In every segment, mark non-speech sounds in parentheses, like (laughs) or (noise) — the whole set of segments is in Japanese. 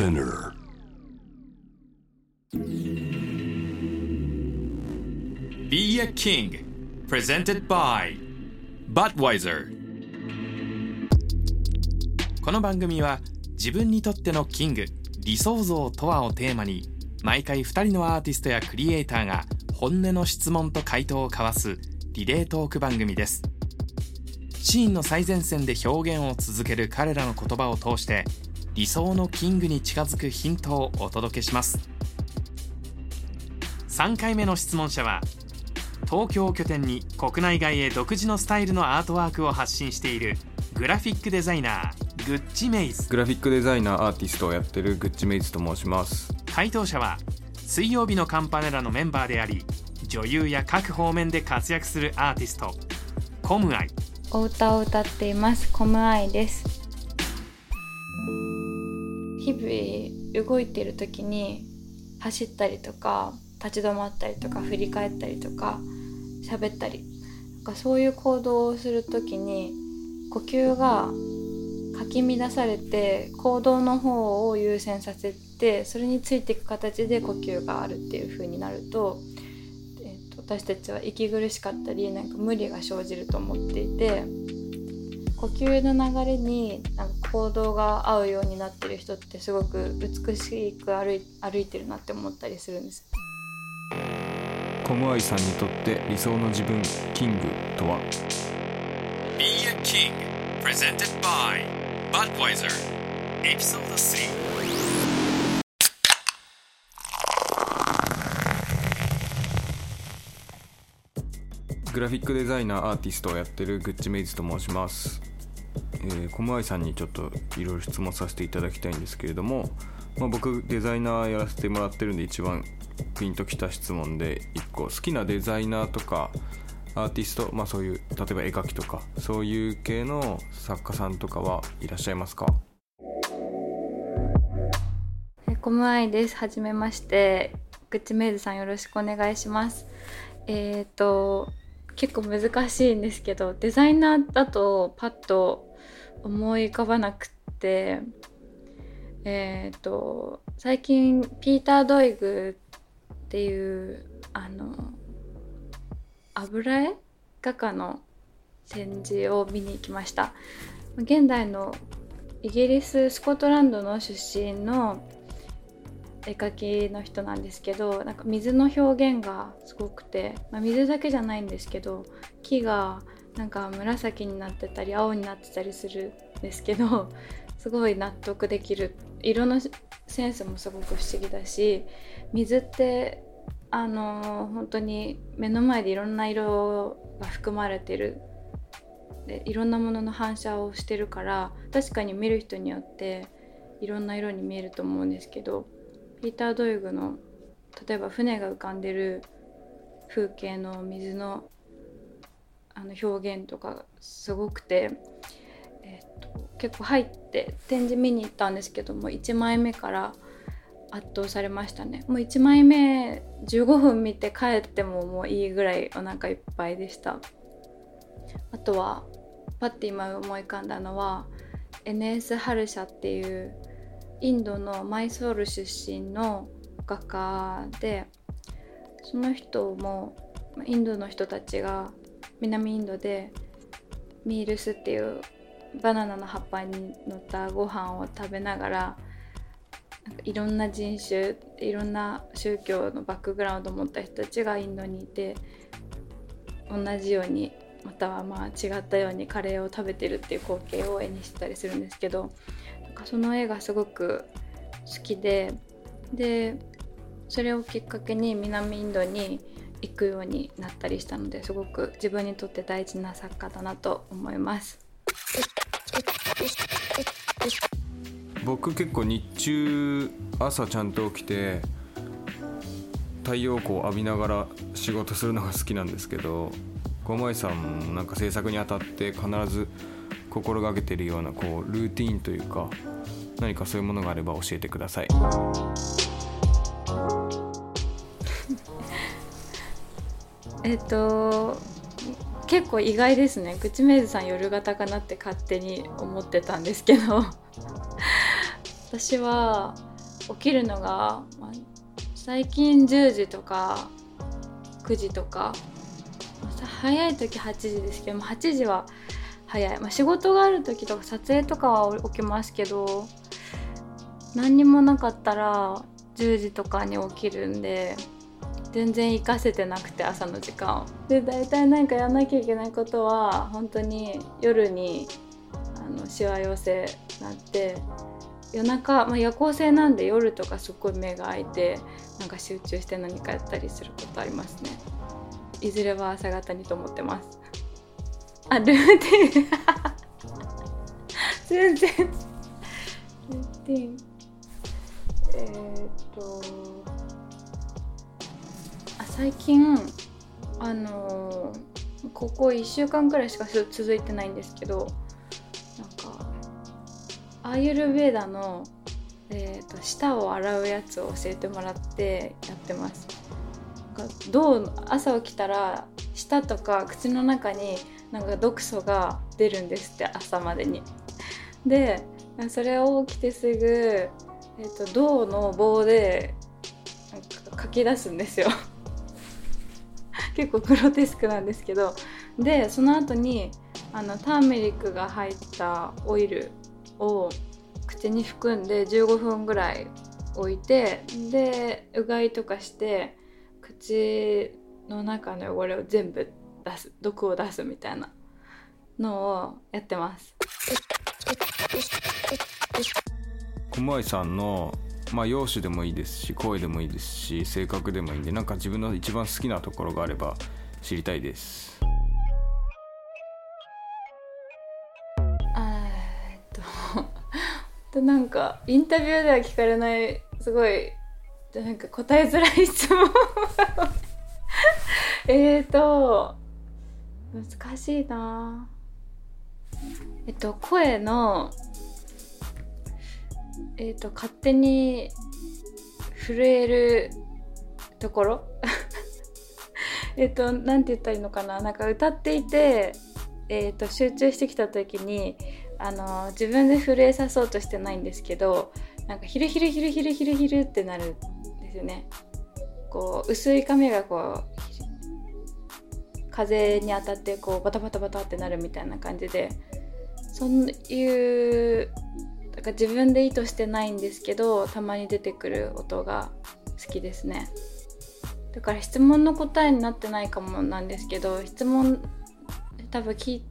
Spinner. Be a King Presented by Budweiser この番組は自分にとってのキング理想像とはをテーマに毎回2人のアーティストやクリエイターが本音の質問と回答を交わすリレートーク番組ですシーンの最前線で表現を続ける彼らの言葉を通して理想のキングに近づくヒントをお届けします。3回目の質問者は東京を拠点に国内外へ独自のスタイルのアートワークを発信しているグラフィックデザイナーグッチメイズ。グラフィックデザイナーアーティストをやってるグッチメイズと申します。回答者は水曜日のカンパネラのメンバーであり女優や各方面で活躍するアーティストコムアイ。お歌を歌っていますコムアイです動いてる時に走ったりとか立ち止まったりとか振り返ったりとか喋ったりなんかそういう行動をする時に呼吸がかき乱されて行動の方を優先させてそれについていく形で呼吸があるっていう風になると,、えー、と私たちは息苦しかったりなんか無理が生じると思っていて呼吸の流れになんか行動が合うようになってる人ってすごく美しく歩い歩いてるなって思ったりするんです。コムアイさんにとって理想の自分キングとは？Be a King Presented by Budweiser. Episode 3グラフィックデザイナーアーティストをやってるグッチメイズと申します、えー、コムアイさんにちょっといろいろ質問させていただきたいんですけれども、まあ、僕デザイナーやらせてもらってるんで一番ピンときた質問で1個好きなデザイナーとかアーティスト、まあ、そういう例えば絵描きとかそういう系の作家さんとかはいらっしゃいますか？えコムアイです。はじめまして。グッチメイズさんよろしくお願いします。えっ、と結構難しいんですけど、デザイナーだとパッと思い浮かばなくって、えっ、と最近ピーター・ドイグっていうあの油絵画家の展示を見に行きました。現代のイギリススコットランドの出身の絵描きの人なんですけどなんか水の表現がすごくて、まあ、水だけじゃないんですけど木がなんか紫になってたり青になってたりするんですけど (laughs) すごい納得できる。色のセンスもすごく不思議だし水ってあの本当に目の前でいろんな色が含まれてる。でいろんなものの反射をしてるから確かに見る人によっていろんな色に見えると思うんですけどピーター・ドイグの例えば船が浮かんでる風景の水のあの表現とかすごくて、えっと結構入って展示見に行ったんですけども1枚目から圧倒されましたね。もう1枚目15分見て帰ってももういいぐらいお腹いっぱいでした。あとはパッて今思い浮かんだのは NS ハルシャっていうインドのマイソール出身の画家でその人もインドの人たちが南インドでミールスっていうバナナの葉っぱに乗ったご飯を食べながらなんかいろんな人種いろんな宗教のバックグラウンドを持った人たちがインドにいて同じようにまたはまあ違ったようにカレーを食べてるっていう光景を絵にしてたりするんですけどなんかその絵がすごく好きででそれをきっかけに南インドに行くようになったりしたのですごく自分にとって大事な作家だなと思います。僕結構日中朝ちゃんと起きて太陽光を浴びながら仕事するのが好きなんですけど小前さんもなんか制作にあたって必ず心がけてるようなこうルーティンというか何かそういうものがあれば教えてくださいえっと結構意外ですね。口メイズさん夜型かなって勝手に思ってたんですけど。(laughs) 私は起きるのが、最近10時とか9時とか。早い時8時ですけども8時は早い、まあ、仕事がある時とか撮影とかは起きますけど何にもなかったら10時とかに起きるんで全然活かせてなくて朝の時間を。で大体なんかやんなきゃいけないことは本当に夜にあのしわ寄せなって夜中、まあ、夜行性なんで夜とかすっごい目が開いてなんか集中して何かやったりすることありますね。いずれは朝方にと思ってます。あルーティン。(laughs) 全然。ルーティン。えー、っと最近あのー、ここ1週間くらいしか続いてないんですけどなんかアーユルベーダの、えーと、舌を洗うやつを教えてもらってやってます。どう朝起きたら舌とか口の中になんか毒素が出るんですって朝までに。でそれを起きてすぐ、えーと、銅の棒でなんか書き出すんですよ。結構グロテスクなんですけどでその後にあのターメリックが入ったオイルを口に含んで15分ぐらい置いてでうがいとかして口の中の汚れを全部出す毒を出すみたいなのをやってます。小井さんのまあ容姿でもいいですし声でもいいですし性格でもいいんでなんか自分の一番好きなところがあれば知りたいです。えっとなんかインタビューでは聞かれないすごいなんか答えづらい質問。(laughs) えっと難しいな。えっと声のえっと勝手に震えるところ？(laughs) えっと何て言ったらいいのかな？なんか歌っていてえっと集中してきた時にあの自分で震えさそうとしてないんですけどなんかヒルヒルヒルヒルヒルヒルってなるんですよね。こう薄い髪がこう風に当たってこうバタバタバタってなるみたいな感じでそういうだから自分で意図してないんですけどたまに出てくる音が好きですね。だから質問の答えになってないかもなんですけど質問多分聞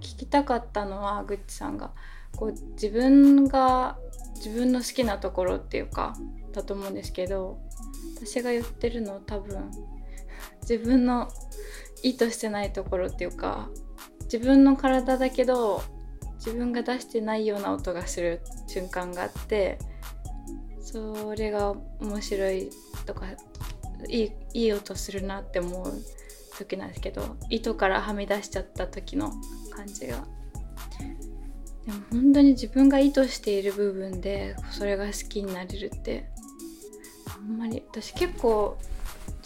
きたかったのはグッチさんがこう自分が自分の好きなところっていうかだと思うんですけど私が言ってるの多分自分の意図してないところっていうか自分の体だけど自分が出してないような音がする瞬間があってそれが面白いとかいいいい音するなって思う時なんですけど糸からはみ出しちゃった時の感じが。でも本当に自分が意図している部分でそれが好きになれるってあんまり私結構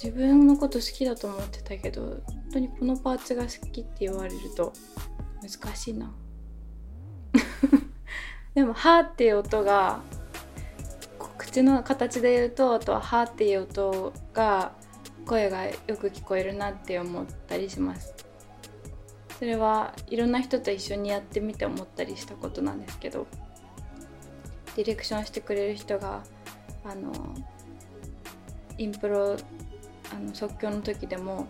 自分のこと好きだと思ってたけど本当にこのパーツが好きって言われると難しいな。でも「は」っていう音が口の形で言うとあとは「は」っていう音が声がよく聞こえるなって思ったりします。それはいろんな人と一緒にやってみて思ったりしたことなんですけどディレクションしてくれる人があのインプロあの即興の時でも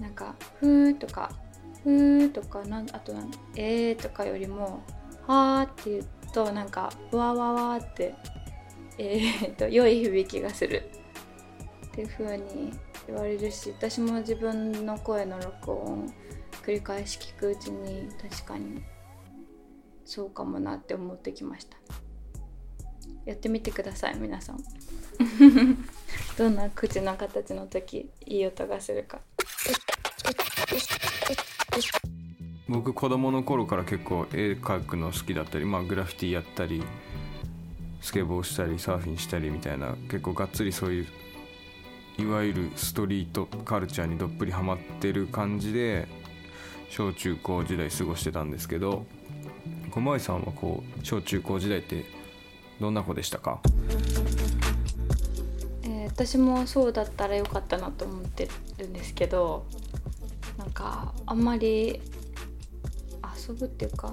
なんか「ふー」とか「ふー」とかなんあとなん「えー」とかよりも「はー」って言うとなんか「わわわ」って、えー、と良い響きがする。っていう風に言われるし私も自分の声の録音繰り返し聞くうちに確かにそうかもなって思ってきました。やってみてください皆さん。(laughs) どんな口の形の時いい音がするか。僕子供の頃から結構絵描くの好きだったり、まあ、グラフィティやったりスケボーしたりサーフィンしたりみたいな結構がっつりそういういわゆるストリートカルチャーにどっぷりハマってる感じで小中高時代過ごしてたんですけど小前さんはこう小中高時代ってどんな子でしたか？えー私もそうだったらよかったなと思ってるんですけどなんかあんまり遊ぶっていうか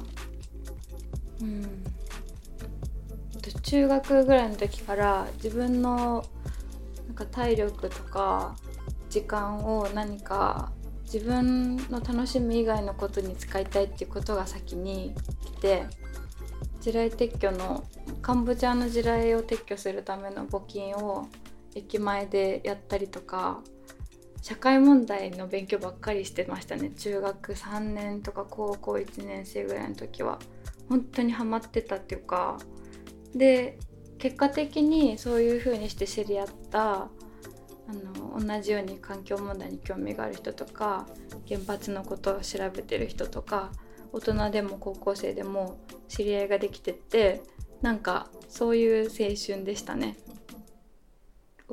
うん。中学ぐらいの時から自分のなんか体力とか時間を何か自分の楽しみ以外のことに使いたいっていうことが先に来て地雷撤去のカンボジアの地雷を撤去するための募金を駅前でやったりとか社会問題の勉強ばっかりしてましたね。中学3年とか高校1年生ぐらいの時は。本当にハマってたっていうか。で結果的にそういう風にして知り合ったあの同じように環境問題に興味がある人とか原発のことを調べてる人とか大人でも高校生でも知り合いができてってなんかそういう青春でしたね。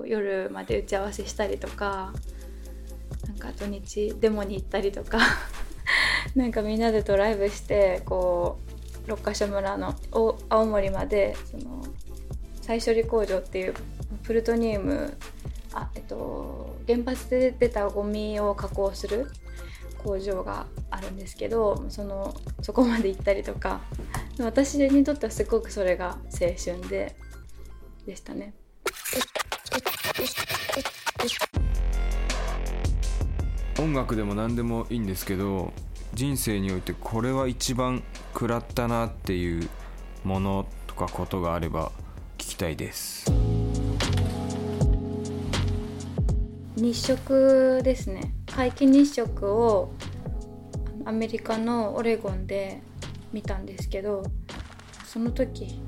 夜まで打ち合わせしたりとかか土日デモに行ったりとか (laughs) なんかみんなでドライブしてこう六ヶ所村の青森までその再処理工場っていうプルトニウムあ、えっと、原発で出たゴミを加工する工場があるんですけどそのそこまで行ったりとか私にとってはすごくそれが青春ででしたね。音楽でも何でもいいんですけど人生においてこれは一番食らったなっていうものとかことがあれば聞きたいです。日食ですね。皆既日食をアメリカのオレゴンで見たんですけどその時、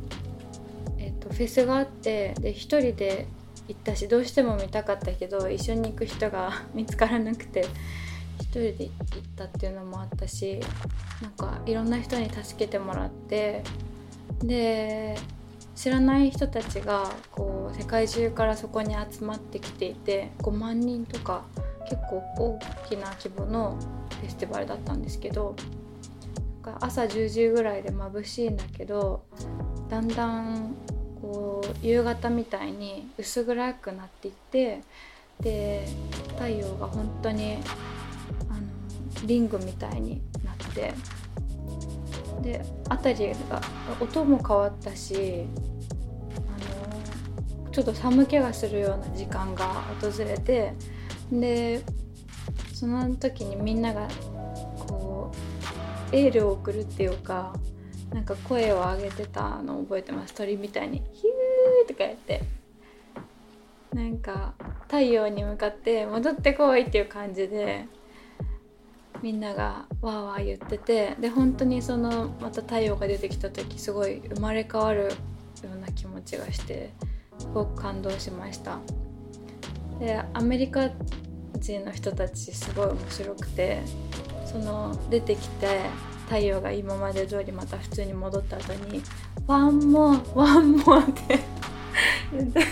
えっとフェスがあってで一人で行ったしどうしても見たかったけど一緒に行く人が (laughs) 見つからなくて一人で行ったっていうのもあったしなんかいろんな人に助けてもらってで知らない人たちがこう世界中からそこに集まってきていて5万人とか結構大きな規模のフェスティバルだったんですけどなんか朝10時ぐらいで眩しいんだけどだんだんこう夕方みたいに薄暗くなっていってで太陽が本当にあのリングみたいになってで辺りが音も変わったしあのちょっと寒気がするような時間が訪れてでその時にみんながこうエールを送るっていうかなんか声を上げてたのを覚えてます。鳥みたいに「ヒュー」とかやって。なんか太陽に向かって戻ってこいっていう感じでみんながわーわー言っててで本当にそのまた太陽が出てきた時すごい生まれ変わるような気持ちがしてすごく感動しました。でアメリカ人の人たちすごい面白くてその出てきて太陽が今まで通りまた普通に戻った後に「ワンモアワンモア」って言って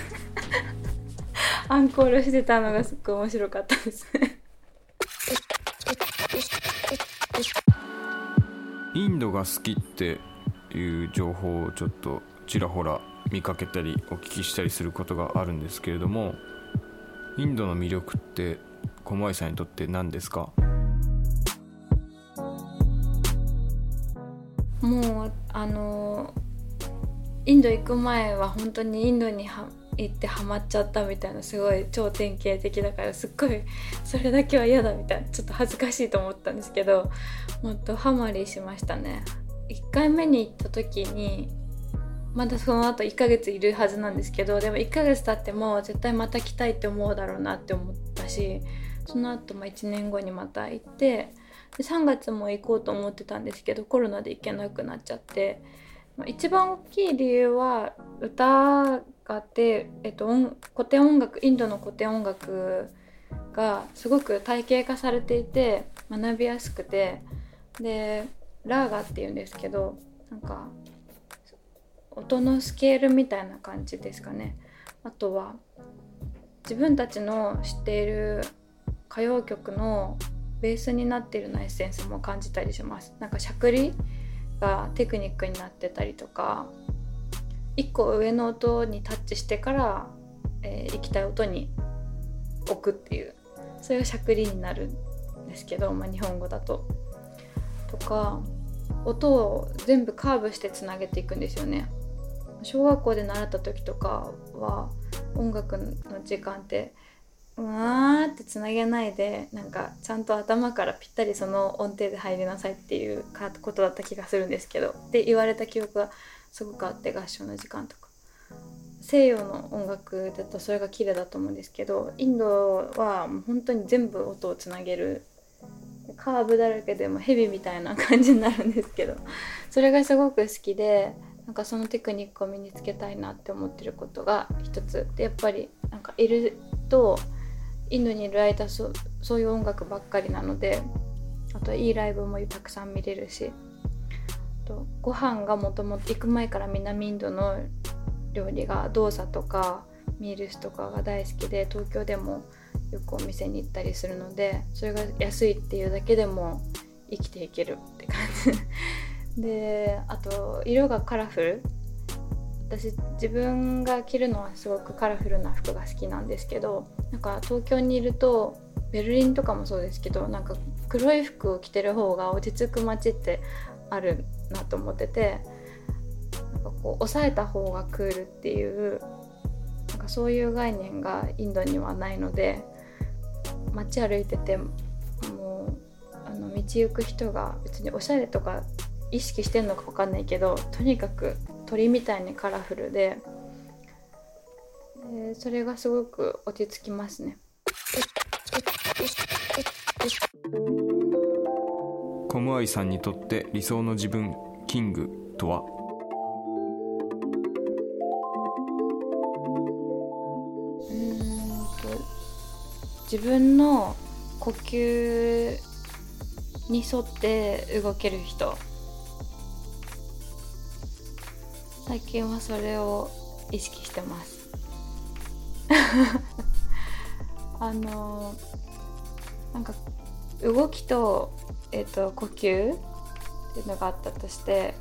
アンコールしてたのがすっごい面白かったですね。インドが好きっていう情報をちょっとちらほら見かけたりお聞きしたりすることがあるんですけれどもインドの魅力って駒井さんにとって何ですか？もうあのインド行く前は本当にインドには行ってハマっちゃったみたいなすごい超典型的だからすっごい (laughs) それだけは嫌だみたいなちょっと恥ずかしいと思ったんですけどもっとハマりしましたね。1回目に行った時にまだその後1ヶ月いるはずなんですけどでも1ヶ月経っても絶対また来たいって思うだろうなって思ったしその後も1年後にまた行ってで3月も行こうと思ってたんですけどコロナで行けなくなっちゃって。まあ一番大きい理由は歌があって、えっと、音古典音楽インドの古典音楽がすごく体系化されていて学びやすくて。でラーガっていうんですけどなんか音のスケールみたいな感じですかね。あとは自分たちの知っている歌謡曲のベースになってるようなエッセンスも感じたりしますなんかしゃくりがテクニックになってたりとか1個上の音にタッチしてから、えー行きたい音に置くっていうそれがしゃくりになるんですけど、まあ、日本語だと。とか音を全部カーブしてつなげていくんですよね。小学校で習った時とかは音楽の時間ってうわーってつなげないでなんかちゃんと頭からぴったりその音程で入りなさいっていうことだった気がするんですけど。で言われた記憶がすごくあって合唱の時間とか。西洋の音楽だとそれが綺麗だと思うんですけどインドはもう本当に全部音をつなげるカーブだらけでもヘビみたいな感じになるんですけどそれがすごく好きでなんかそのテクニックを身につけたいなって思ってることが一つ。でやっぱりなんかいるとインドにいる間そそういう音楽ばっかりなのであといいライブもたくさん見れるしとご飯がもともと行く前から南インドの料理がドーサとかミールスとかが大好きで東京でもよくお店に行ったりするのでそれが安いっていうだけでも生きていけるって感じ。(laughs) であと色がカラフル。私自分が着るのはすごくカラフルな服が好きなんですけどなんか東京にいるとベルリンとかもそうですけどなんか黒い服を着てる方が落ち着く街ってあるなと思っててなんかこう抑えた方がクールっていうなんかそういう概念がインドにはないので街歩いててもうあの道行く人が別におしゃれとか意識してんのか分かんないけどとにかく鳥みたいにカラフルででそれがすごく落ち着きますね。コムアイさんにとって理想の自分キングとは？うーんと自分の呼吸に沿って動ける人。最近はそれを意識してます (laughs) あのなんか動きと,、えっと呼吸っていうのがあったとして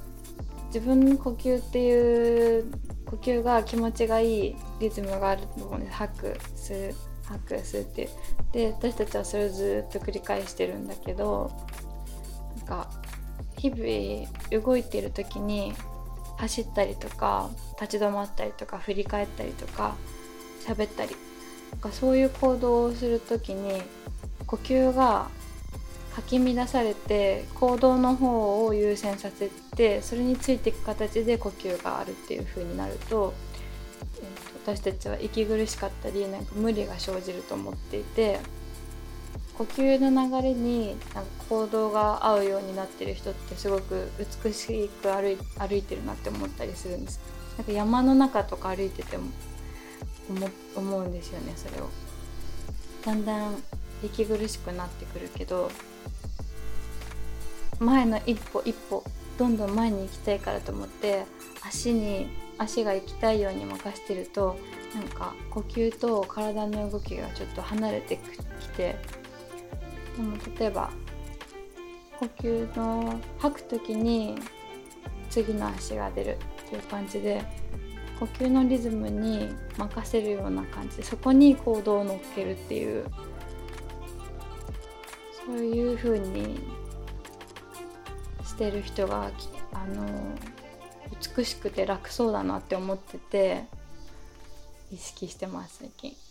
自分の呼吸っていう呼吸が気持ちがいいリズムがあると思うんです吐く吸う吐く吸うっていう。で私たちはそれをずっと繰り返してるんだけどなんか日々動いてる時に走ったりとか立ち止まったりとか振り返ったりとか喋ったり。なんかそういう行動をする時に呼吸がかき乱されて行動の方を優先させてそれについていく形で呼吸があるっていう風になると,、えー私たちは息苦しかったりなんか無理が生じると思っていて呼吸の流れになんか行動が合うようになってる人ってすごく美しく歩い歩いてるなって思ったりするんです。なんか山の中とか歩いてても思思うんですよねそれを。だんだん息苦しくなってくるけど前の一歩一歩どんどん前に行きたいからと思って足に足が行きたいように任してるとなんか呼吸と体の動きがちょっと離れてきてでも例えば呼吸の吐く時に次の足が出るっていう感じで呼吸のリズムに任せるような感じでそこに行動を乗っけるっていうそういう風にしてる人があの美しくて楽そうだなって思ってて意識してます最近。